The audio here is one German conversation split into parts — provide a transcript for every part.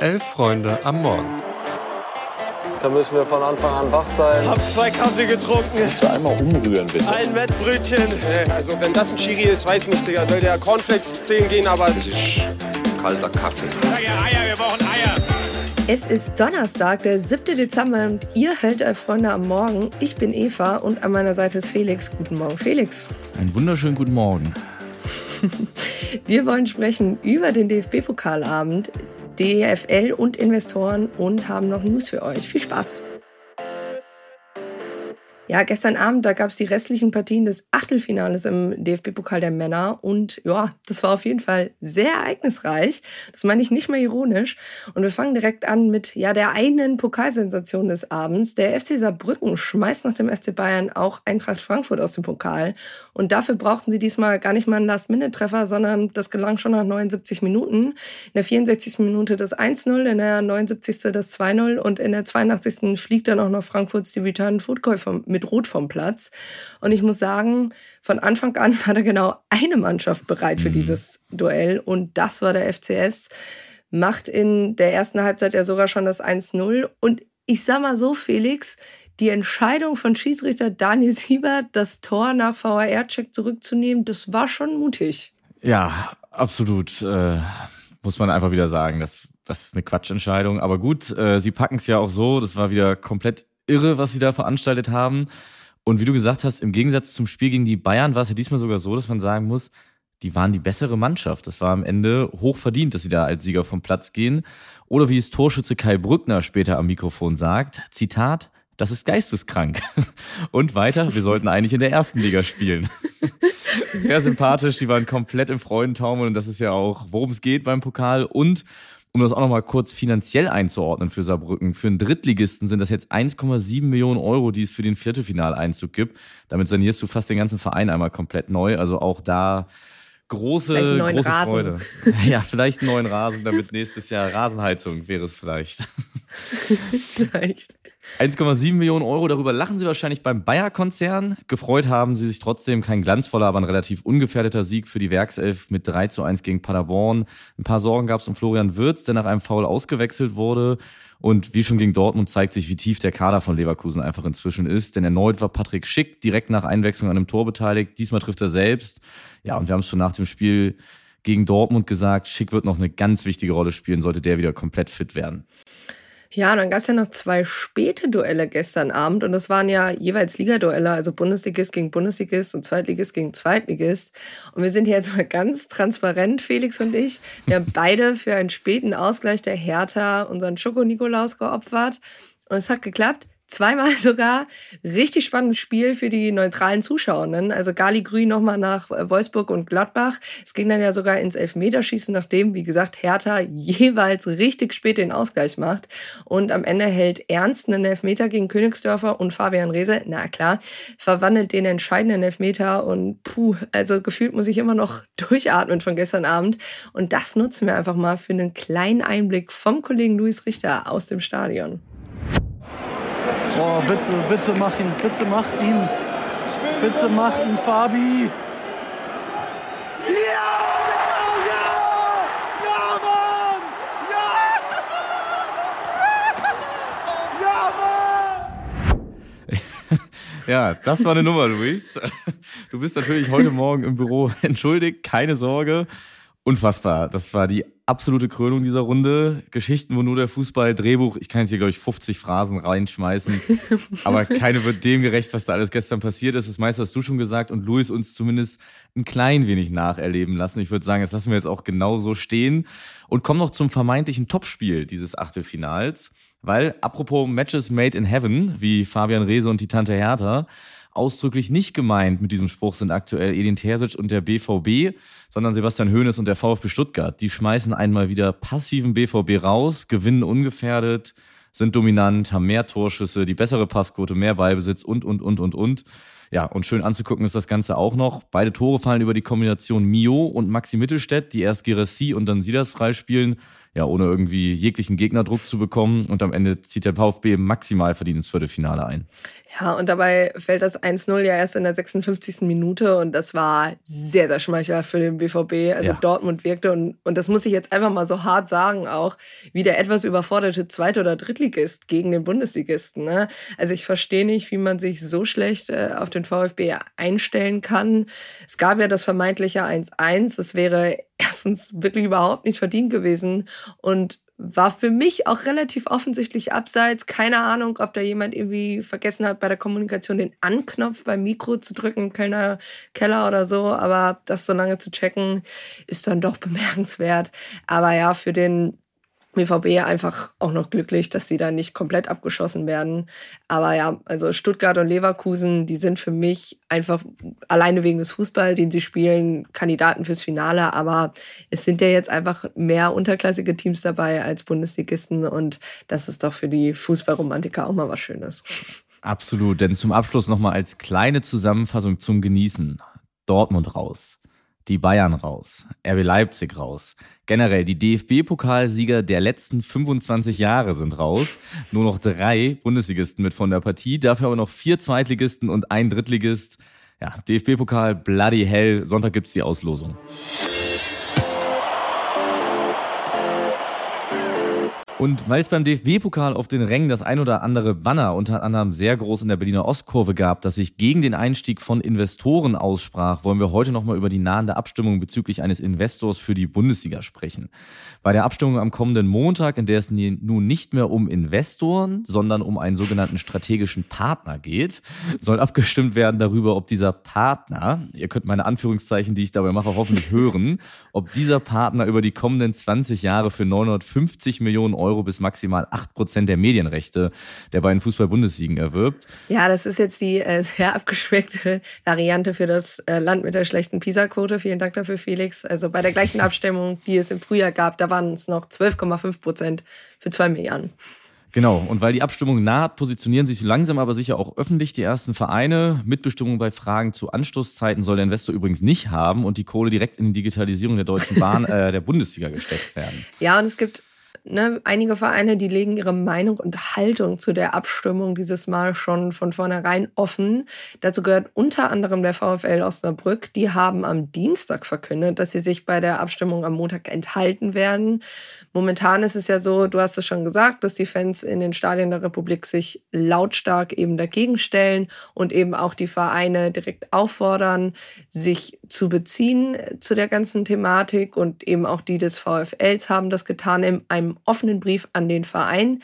Elf Freunde am Morgen. Da müssen wir von Anfang an wach sein. Hab zwei Kaffee getrunken. Kannst du einmal umrühren, bitte? Ein Wettbrötchen. Also wenn das ein Chiri ist, weiß nicht, Digga. Soll der Cornflakes zählen gehen, aber... Das ist kalter Kaffee. Sag ja Eier, wir brauchen Eier. Es ist Donnerstag, der 7. Dezember und ihr hört euch Freunde am Morgen. Ich bin Eva und an meiner Seite ist Felix. Guten Morgen, Felix. Einen wunderschönen guten Morgen. Wir wollen sprechen über den DFB-Pokalabend, DFL und Investoren und haben noch News für euch. Viel Spaß! Ja, gestern Abend, da gab es die restlichen Partien des Achtelfinales im DFB-Pokal der Männer. Und ja, das war auf jeden Fall sehr ereignisreich. Das meine ich nicht mal ironisch. Und wir fangen direkt an mit ja der einen Pokalsensation des Abends. Der FC Saarbrücken schmeißt nach dem FC Bayern auch Eintracht Frankfurt aus dem Pokal. Und dafür brauchten sie diesmal gar nicht mal einen Last-Minute-Treffer, sondern das gelang schon nach 79 Minuten. In der 64. Minute das 1-0, in der 79. das 2-0 und in der 82. fliegt dann auch noch Frankfurts Debütant Foodkäufer mit Rot vom Platz. Und ich muss sagen, von Anfang an war da genau eine Mannschaft bereit für mhm. dieses Duell und das war der FCS. Macht in der ersten Halbzeit ja sogar schon das 1-0. Und ich sag mal so, Felix, die Entscheidung von Schiedsrichter Daniel Siebert, das Tor nach VAR-Check zurückzunehmen, das war schon mutig. Ja, absolut. Äh, muss man einfach wieder sagen. Das, das ist eine Quatschentscheidung. Aber gut, äh, sie packen es ja auch so. Das war wieder komplett irre, was sie da veranstaltet haben. Und wie du gesagt hast, im Gegensatz zum Spiel gegen die Bayern war es ja diesmal sogar so, dass man sagen muss, die waren die bessere Mannschaft. Das war am Ende hoch verdient, dass sie da als Sieger vom Platz gehen. Oder wie es Torschütze Kai Brückner später am Mikrofon sagt, Zitat, das ist geisteskrank. Und weiter, wir sollten eigentlich in der ersten Liga spielen. Sehr sympathisch, die waren komplett im Freudentaumel und das ist ja auch, worum es geht beim Pokal. Und um das auch nochmal kurz finanziell einzuordnen für Saarbrücken, für einen Drittligisten sind das jetzt 1,7 Millionen Euro, die es für den Viertelfinaleinzug gibt. Damit sanierst du fast den ganzen Verein einmal komplett neu. Also auch da große, große Rasen. Freude. Ja, vielleicht einen neuen Rasen, damit nächstes Jahr Rasenheizung wäre es vielleicht. vielleicht. 1,7 Millionen Euro, darüber lachen sie wahrscheinlich beim Bayer-Konzern. Gefreut haben sie sich trotzdem kein glanzvoller, aber ein relativ ungefährdeter Sieg für die Werkself mit 3 zu 1 gegen Paderborn. Ein paar Sorgen gab es um Florian Wirz, der nach einem Foul ausgewechselt wurde. Und wie schon gegen Dortmund zeigt sich, wie tief der Kader von Leverkusen einfach inzwischen ist. Denn erneut war Patrick Schick direkt nach Einwechslung an einem Tor beteiligt. Diesmal trifft er selbst. Ja, und wir haben es schon nach dem Spiel gegen Dortmund gesagt, Schick wird noch eine ganz wichtige Rolle spielen, sollte der wieder komplett fit werden. Ja, dann gab es ja noch zwei späte Duelle gestern Abend und das waren ja jeweils Ligaduelle, also Bundesligist gegen Bundesligist und Zweitligist gegen Zweitligist. Und wir sind hier jetzt mal ganz transparent, Felix und ich. Wir haben beide für einen späten Ausgleich der Hertha unseren Schoko-Nikolaus geopfert und es hat geklappt. Zweimal sogar richtig spannendes Spiel für die neutralen Zuschauerinnen. Also Gali Grün nochmal nach Wolfsburg und Gladbach. Es ging dann ja sogar ins Elfmeterschießen, nachdem, wie gesagt, Hertha jeweils richtig spät den Ausgleich macht. Und am Ende hält Ernst einen Elfmeter gegen Königsdörfer und Fabian Rehse, na klar, verwandelt den entscheidenden Elfmeter und puh, also gefühlt muss ich immer noch durchatmen von gestern Abend. Und das nutzen wir einfach mal für einen kleinen Einblick vom Kollegen Luis Richter aus dem Stadion. Oh, bitte, bitte mach ihn, bitte mach ihn. Bitte mach ihn, Fabi. Ja! Ja! Mann! Ja! Ja, Mann! ja, das war eine Nummer, Luis. Du bist natürlich heute Morgen im Büro entschuldigt, keine Sorge. Unfassbar. Das war die absolute Krönung dieser Runde. Geschichten, wo nur der Fußball, Drehbuch, ich kann jetzt hier, glaube ich, 50 Phrasen reinschmeißen. aber keine wird dem gerecht, was da alles gestern passiert ist. Das meiste hast du schon gesagt und Luis uns zumindest ein klein wenig nacherleben lassen. Ich würde sagen, das lassen wir jetzt auch genau so stehen und kommen noch zum vermeintlichen Topspiel dieses Achtelfinals. Weil, apropos Matches made in heaven, wie Fabian Rehse und die Tante Hertha, ausdrücklich nicht gemeint mit diesem Spruch sind aktuell Edin Terzic und der BVB, sondern Sebastian Hoeneß und der VfB Stuttgart. Die schmeißen einmal wieder passiven BVB raus, gewinnen ungefährdet, sind dominant, haben mehr Torschüsse, die bessere Passquote, mehr Ballbesitz und, und, und, und, und. Ja, und schön anzugucken ist das Ganze auch noch. Beide Tore fallen über die Kombination Mio und Maxi Mittelstädt, die erst Gerassi und dann Silas freispielen ja, ohne irgendwie jeglichen Gegnerdruck zu bekommen. Und am Ende zieht der VfB maximal verdient ins Viertelfinale ein. Ja, und dabei fällt das 1-0 ja erst in der 56. Minute und das war sehr, sehr schmeichelhaft für den BVB. Also ja. Dortmund wirkte und, und das muss ich jetzt einfach mal so hart sagen auch, wie der etwas überforderte Zweit- oder Drittligist gegen den Bundesligisten. Ne? Also ich verstehe nicht, wie man sich so schlecht äh, auf den VfB einstellen kann. Es gab ja das vermeintliche 1-1. Es wäre erstens wirklich überhaupt nicht verdient gewesen und war für mich auch relativ offensichtlich abseits. Keine Ahnung, ob da jemand irgendwie vergessen hat, bei der Kommunikation den Anknopf beim Mikro zu drücken, Kellner, Keller oder so. Aber das so lange zu checken, ist dann doch bemerkenswert. Aber ja, für den BVB einfach auch noch glücklich, dass sie da nicht komplett abgeschossen werden. Aber ja, also Stuttgart und Leverkusen, die sind für mich einfach alleine wegen des Fußballs, den sie spielen, Kandidaten fürs Finale. Aber es sind ja jetzt einfach mehr unterklassige Teams dabei als Bundesligisten und das ist doch für die Fußballromantiker auch mal was Schönes. Absolut, denn zum Abschluss nochmal als kleine Zusammenfassung zum Genießen. Dortmund raus die Bayern raus, RB Leipzig raus. Generell die DFB-Pokalsieger der letzten 25 Jahre sind raus. Nur noch drei Bundesligisten mit von der Partie, dafür aber noch vier Zweitligisten und ein Drittligist. Ja, DFB-Pokal, bloody hell. Sonntag gibt's die Auslosung. Und weil es beim DFB-Pokal auf den Rängen das ein oder andere Banner unter anderem sehr groß in der Berliner Ostkurve gab, das sich gegen den Einstieg von Investoren aussprach, wollen wir heute nochmal über die nahende Abstimmung bezüglich eines Investors für die Bundesliga sprechen. Bei der Abstimmung am kommenden Montag, in der es nun nicht mehr um Investoren, sondern um einen sogenannten strategischen Partner geht, soll abgestimmt werden darüber, ob dieser Partner, ihr könnt meine Anführungszeichen, die ich dabei mache, hoffentlich hören, ob dieser Partner über die kommenden 20 Jahre für 950 Millionen Euro Euro bis maximal 8% der Medienrechte der beiden Fußball-Bundesligen erwirbt. Ja, das ist jetzt die äh, sehr abgeschweckte Variante für das äh, Land mit der schlechten PISA-Quote. Vielen Dank dafür, Felix. Also bei der gleichen Abstimmung, die es im Frühjahr gab, da waren es noch 12,5% für 2 Milliarden. Genau, und weil die Abstimmung naht, positionieren sich langsam aber sicher auch öffentlich die ersten Vereine. Mitbestimmung bei Fragen zu Anstoßzeiten soll der Investor übrigens nicht haben und die Kohle direkt in die Digitalisierung der Deutschen Bahn, äh, der Bundesliga gesteckt werden. Ja, und es gibt ne, einige Vereine, die legen ihre Meinung und Haltung zu der Abstimmung dieses Mal schon von vornherein offen. Dazu gehört unter anderem der VfL Osnabrück. Die haben am Dienstag verkündet, dass sie sich bei der Abstimmung am Montag enthalten werden. Momentan ist es ja so, du hast es schon gesagt, dass die Fans in den Stadien der Republik sich lautstark eben dagegen stellen und eben auch die Vereine direkt auffordern, sich zu beziehen zu der ganzen Thematik und eben auch die des VfLs haben das getan in einem offenen Brief an den Verein.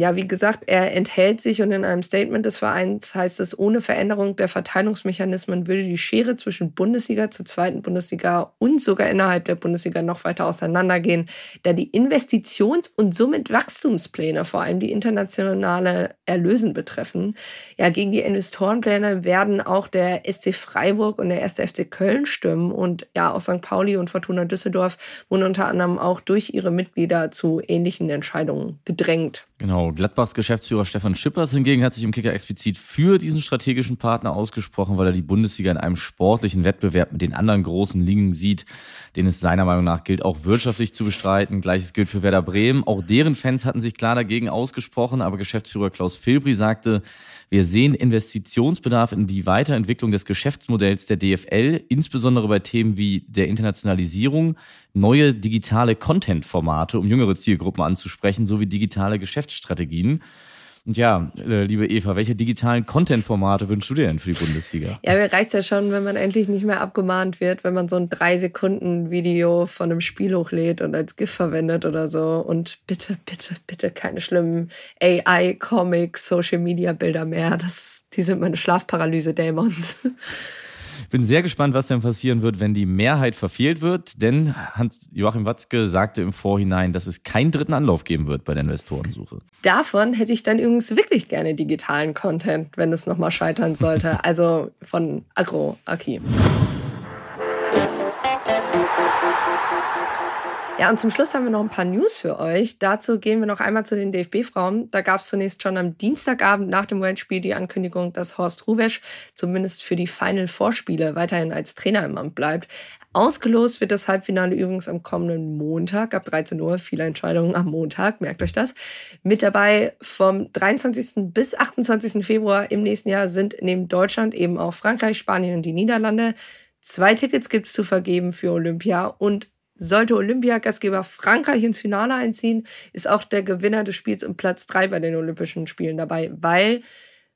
Ja, wie gesagt, er enthält sich und in einem Statement des Vereins heißt es, ohne Veränderung der Verteilungsmechanismen würde die Schere zwischen Bundesliga zur zweiten Bundesliga und sogar innerhalb der Bundesliga noch weiter auseinandergehen, da die Investitions- und somit Wachstumspläne, vor allem die internationale Erlösen betreffen. Ja, gegen die Investorenpläne werden auch der SC Freiburg und der 1. FC Köln stimmen und ja, auch St. Pauli und Fortuna Düsseldorf wurden unter anderem auch durch ihre Mitglieder zu ähnlichen Entscheidungen gedrängt. Genau, Gladbachs Geschäftsführer Stefan Schippers hingegen hat sich im Kicker explizit für diesen strategischen Partner ausgesprochen, weil er die Bundesliga in einem sportlichen Wettbewerb mit den anderen großen Ligen sieht, den es seiner Meinung nach gilt, auch wirtschaftlich zu bestreiten. Gleiches gilt für Werder Bremen. Auch deren Fans hatten sich klar dagegen ausgesprochen, aber Geschäftsführer Klaus Filbri sagte, wir sehen Investitionsbedarf in die Weiterentwicklung des Geschäftsmodells der DFL, insbesondere bei Themen wie der Internationalisierung, neue digitale Content-Formate, um jüngere Zielgruppen anzusprechen, sowie digitale Geschäftsstrategien. Und ja, äh, liebe Eva, welche digitalen Content-Formate wünschst du dir denn für die Bundesliga? Ja, mir reicht ja schon, wenn man endlich nicht mehr abgemahnt wird, wenn man so ein drei Sekunden Video von einem Spiel hochlädt und als GIF verwendet oder so. Und bitte, bitte, bitte keine schlimmen AI-Comics, Social-Media-Bilder mehr. Das, die sind meine Schlafparalyse-Dämons. Ich bin sehr gespannt, was denn passieren wird, wenn die Mehrheit verfehlt wird, denn Hans Joachim Watzke sagte im Vorhinein, dass es keinen dritten Anlauf geben wird bei der Investorensuche. Davon hätte ich dann übrigens wirklich gerne digitalen Content, wenn es nochmal scheitern sollte. also von Agro Aki. Ja, und zum Schluss haben wir noch ein paar News für euch. Dazu gehen wir noch einmal zu den DFB-Frauen. Da gab es zunächst schon am Dienstagabend nach dem Weltspiel die Ankündigung, dass Horst Ruwesch zumindest für die Final-Vorspiele weiterhin als Trainer im Amt bleibt. Ausgelost wird das Halbfinale übrigens am kommenden Montag ab 13 Uhr. Viele Entscheidungen am Montag, merkt euch das. Mit dabei vom 23. bis 28. Februar im nächsten Jahr sind neben Deutschland eben auch Frankreich, Spanien und die Niederlande. Zwei Tickets gibt es zu vergeben für Olympia und sollte Olympia-Gastgeber Frankreich ins Finale einziehen, ist auch der Gewinner des Spiels um Platz 3 bei den Olympischen Spielen dabei, weil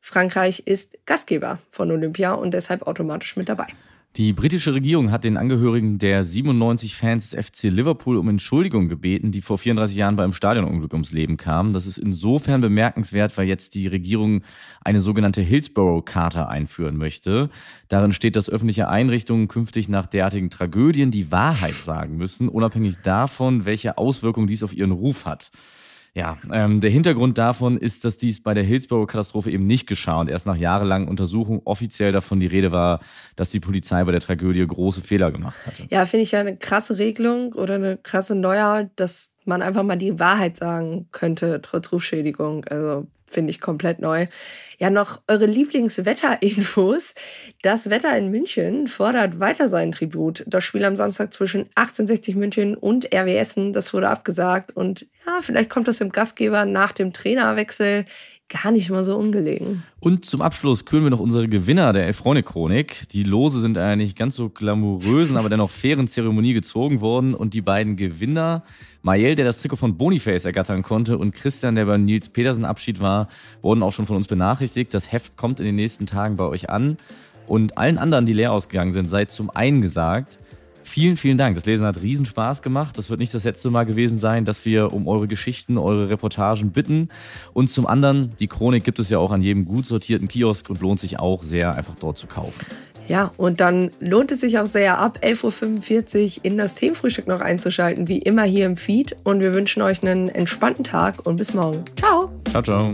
Frankreich ist Gastgeber von Olympia und deshalb automatisch mit dabei. Die britische Regierung hat den Angehörigen der 97 Fans des FC Liverpool um Entschuldigung gebeten, die vor 34 Jahren beim Stadionunglück ums Leben kamen. Das ist insofern bemerkenswert, weil jetzt die Regierung eine sogenannte Hillsborough-Charta einführen möchte. Darin steht, dass öffentliche Einrichtungen künftig nach derartigen Tragödien die Wahrheit sagen müssen, unabhängig davon, welche Auswirkungen dies auf ihren Ruf hat. Ja, ähm, der Hintergrund davon ist, dass dies bei der Hillsborough-Katastrophe eben nicht geschah und erst nach jahrelangen Untersuchungen offiziell davon die Rede war, dass die Polizei bei der Tragödie große Fehler gemacht hatte. Ja, finde ich ja eine krasse Regelung oder eine krasse Neuheit, dass man einfach mal die Wahrheit sagen könnte, trotz Rufschädigung. Also finde ich komplett neu. Ja, noch eure Lieblingswetterinfos. Das Wetter in München fordert weiter seinen Tribut. Das Spiel am Samstag zwischen 1860 München und RW Essen, das wurde abgesagt. Und ja, vielleicht kommt das dem Gastgeber nach dem Trainerwechsel gar nicht mal so ungelegen. Und zum Abschluss kühlen wir noch unsere Gewinner der Elfrone-Chronik. Die Lose sind einer nicht ganz so glamourösen, aber dennoch fairen Zeremonie gezogen worden. Und die beiden Gewinner, Mael, der das Trikot von Boniface ergattern konnte, und Christian, der bei Nils Petersen Abschied war, wurden auch schon von uns benachrichtigt. Das Heft kommt in den nächsten Tagen bei euch an. Und allen anderen, die leer ausgegangen sind, seid zum einen gesagt, Vielen, vielen Dank. Das Lesen hat riesen Spaß gemacht. Das wird nicht das letzte Mal gewesen sein, dass wir um eure Geschichten, eure Reportagen bitten. Und zum anderen, die Chronik gibt es ja auch an jedem gut sortierten Kiosk und lohnt sich auch sehr, einfach dort zu kaufen. Ja, und dann lohnt es sich auch sehr, ab 11.45 Uhr in das Themenfrühstück noch einzuschalten, wie immer hier im Feed. Und wir wünschen euch einen entspannten Tag und bis morgen. Ciao. Ciao, ciao.